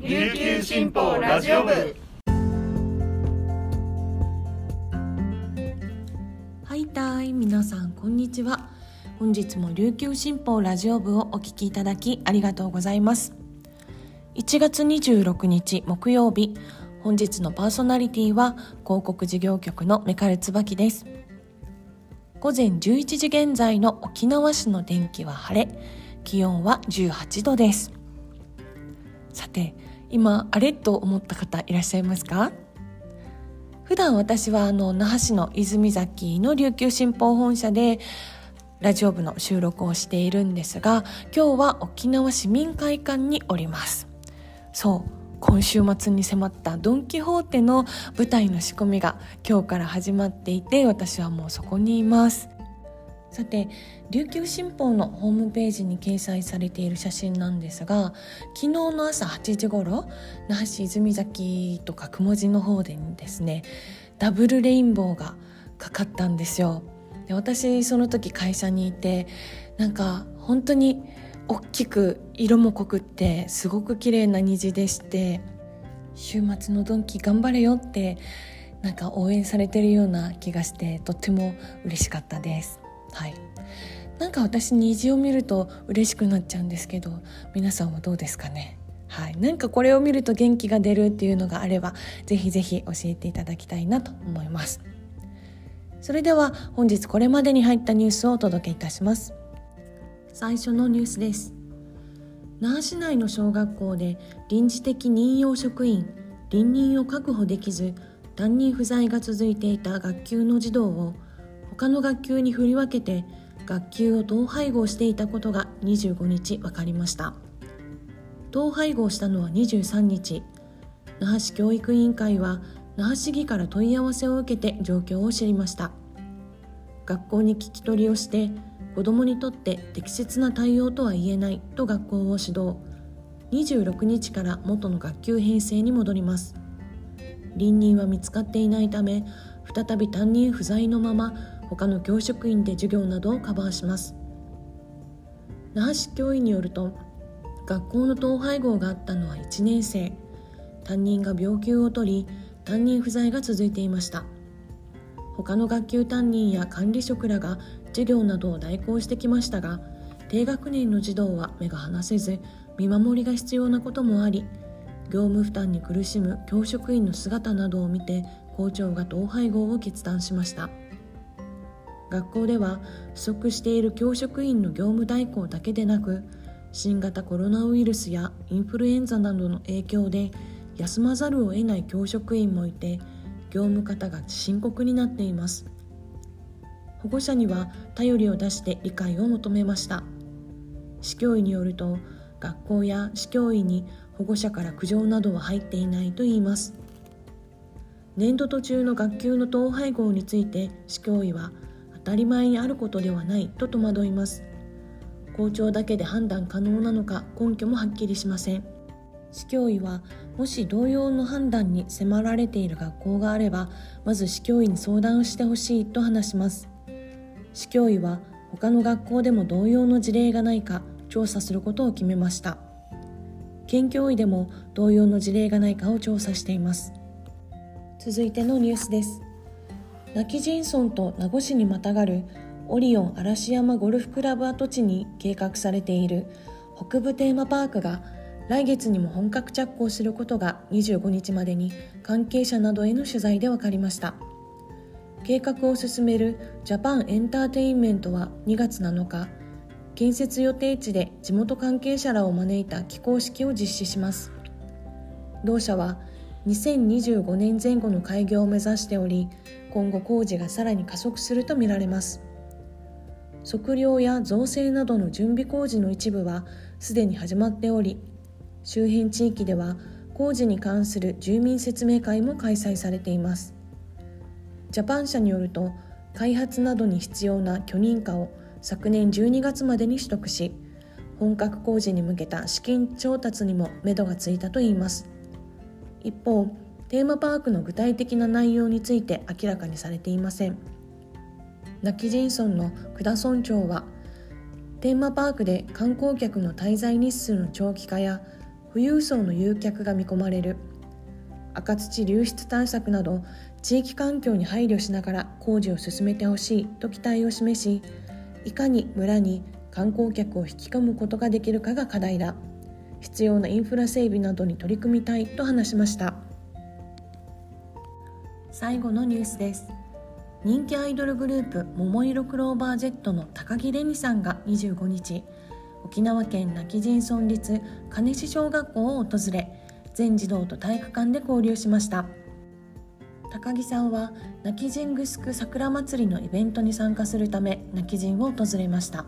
琉球新報ラジオ部。はいたい皆さんこんにちは。本日も琉球新報ラジオ部をお聞きいただきありがとうございます。1月26日木曜日本日のパーソナリティは広告事業局のメカル椿です。午前11時現在の沖縄市の天気は晴れ気温は18度です。さて今あれと思った方いらっしゃいますか？普段私はあの那覇市の泉崎の琉球新報本社でラジオ部の収録をしているんですが今日は沖縄市民会館におります。そう今週末に迫ったドン・キホーテの舞台の仕込みが今日から始まっていて私はもうそこにいます。さて琉球新報のホームページに掲載されている写真なんですが昨日の朝8時頃那覇市泉崎とか雲字の方でですねダブルレインボーがかかったんですよ。で私その時会社にいてなんか本当に大きく色も濃くってすごく綺麗な虹でして週末のドンキ頑張れよってなんか応援されてるような気がしてとっても嬉しかったです。はい。なんか私虹を見ると嬉しくなっちゃうんですけど皆さんはどうですかね？はい、なんかこれを見ると元気が出るっていうのがあればぜひぜひ教えていただきたいなと思います。それでは本日これまでに入ったニュースをお届けいたします。最初のニュースです。那覇市内の小学校で臨時的任用職員臨任を確保できず担任不在が続いていた学級の児童を他の学級に振り分けて学級を統廃合していたことが25日分かりました。統廃合したのは23日。那覇市教育委員会は那覇市議から問い合わせを受けて状況を知りました。学校に聞き取りをして子どもにとって適切な対応とは言えないと学校を指導。26日から元の学級編成に戻ります。臨任は見つかっていないため再び担任不在のまま他の教職員で授業などをカバーします。那覇市教員によると学校の統廃合があったのは1年生。担任が病休を取り担任不在が続いていました。他の学級担任や管理職らが授業などを代行してきましたが低学年の児童は目が離せず見守りが必要なこともあり業務負担に苦しむ教職員の姿などを見て校長が統廃合を決断しました。学校では不足している教職員の業務代行だけでなく新型コロナウイルスやインフルエンザなどの影響で休まざるを得ない教職員もいて業務方が深刻になっています。保護者には頼りを出して理解を求めました。市教委によると学校や市教委に保護者から苦情などは入っていないといいます。年度途中の学級の統廃合について市教委はたり前にあることではないと戸惑います。校長だけで判断可能なのか根拠もはっきりしません。市教委はもし同様の判断に迫られている学校があればまず市教委に相談してほしいと話します。市教委は他の学校でも同様の事例がないか調査することを決めました。県教委でも同様の事例がないかを調査しています。続いてのニュースです。亡きジンソンと名護市にまたがるオリオン嵐山ゴルフクラブ跡地に計画されている北部テーマパークが来月にも本格着工することが25日までに関係者などへの取材で分かりました計画を進めるジャパンエンターテインメントは2月7日建設予定地で地元関係者らを招いた起工式を実施します。同社は2025年前後の開業を目指しており今後工事がさらに加速するとみられます。測量や造成などの準備工事の一部はすでに始まっており周辺地域では工事に関する住民説明会も開催されています。ジャパン社によると開発などに必要な許認可を昨年12月までに取得し本格工事に向けた資金調達にも目処がついたといいます。一方テーマパークの具体的な内容について明らかにされていません。ナキジンソンの久田村長はテーマパークで観光客の滞在日数の長期化や富裕層の誘客が見込まれる。赤土流出対策など地域環境に配慮しながら工事を進めてほしいと期待を示しいかに村に観光客を引き込むことができるかが課題だ。必要なインフラ整備などに取り組みたいと話しました。最後のニュースです。人気アイドルグループ桃色クローバー Z の高木玲美さんが25日沖縄県今帰仁村立金市小学校を訪れ全児童と体育館で交流しました。高木さんは泣き人グスク桜祭りのイベントに参加するため泣き人を訪れました。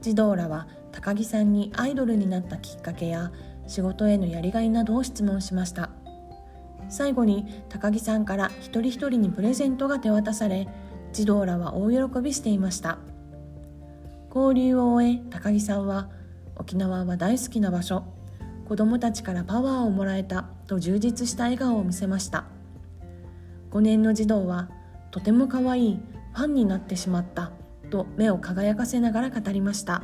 児童らは高木さんにアイドルになったきっかけや仕事へのやりがいなどを質問しました。最後に高木さんから一人一人にプレゼントが手渡され児童らは大喜びしていました。交流を終え高木さんは沖縄は大好きな場所子どもたちからパワーをもらえたと充実した笑顔を見せました。5年の児童はとても可愛いファンになってしまったと目を輝かせながら語りました。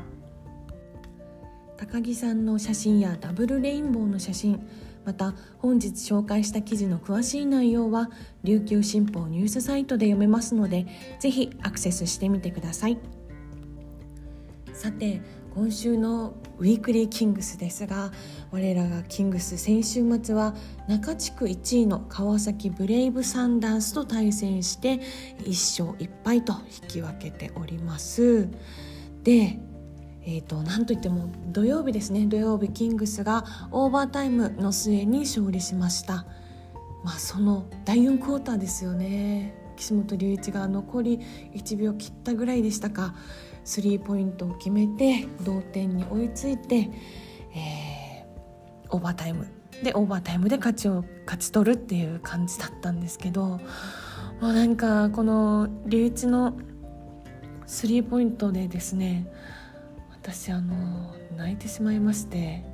高木さんの写真やダブルレインボーの写真また本日紹介した記事の詳しい内容は琉球新報ニュースサイトで読めますのでぜひアクセスしてみてください。さて今週のウィークリーキングスですが我らがキングス先週末は中地区1位の川崎ブレイブサンダースと対戦して1勝1敗と引き分けております。でえーと、なんといっても土曜日ですね。土曜日キングスがオーバータイムの末に勝利しました。まあその第4クォーターですよね。岸本隆一が残り1秒切ったぐらいでしたか。スリーポイントを決めて同点に追いついて、えー、オーバータイムでオーバータイムで勝ちを勝ち取るっていう感じだったんですけどもうなんかこの隆一のスリーポイントでですね私あの泣いてしまいまして。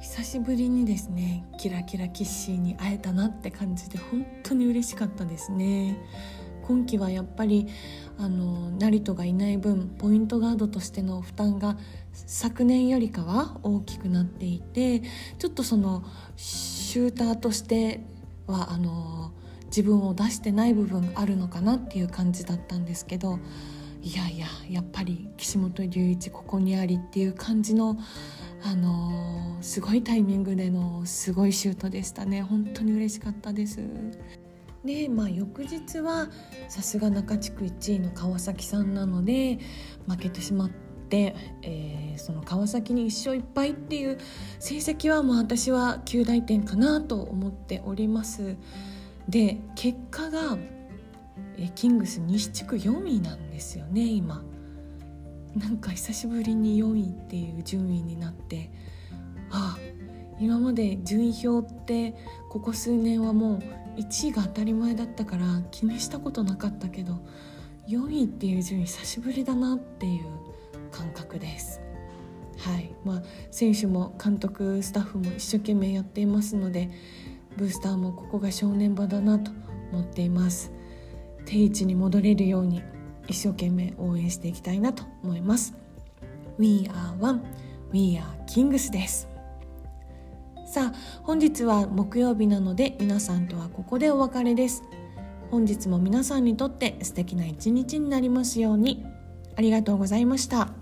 久しぶりにですねキラキラキッシーに会えたなって感じで本当に嬉しかったですね。今季はやっぱりあの成人がいない分ポイントガードとしての負担が昨年よりかは大きくなっていてちょっとそのシューターとしてはあの自分を出してない部分あるのかなっていう感じだったんですけどいやいややっぱり岸本隆一ここにありっていう感じのあのー、すごいタイミングでのすごいシュートでしたね。本当に嬉しかったです。でまあ翌日はさすが中地区1位の川崎さんなので負けてしまって、えー、その川崎に1勝1敗っていう成績はもう私は9大点かなと思っております。で結果がえキングス西地区4位なんですよね今。なんか久しぶりに4位っていう順位になって。あ今まで順位表ってここ数年はもう1位が当たり前だったから気にしたことなかったけど4位っていう順位久しぶりだなっていう感覚です。はい。まあ選手も監督スタッフも一生懸命やっていますのでブースターもここが正念場だなと思っています。定位置に戻れるように一生懸命応援していきたいなと思います。We are one. We are kings です。さあ本日は木曜日なので皆さんとはここでお別れです。本日も皆さんにとって素敵な一日になりますように。ありがとうございました。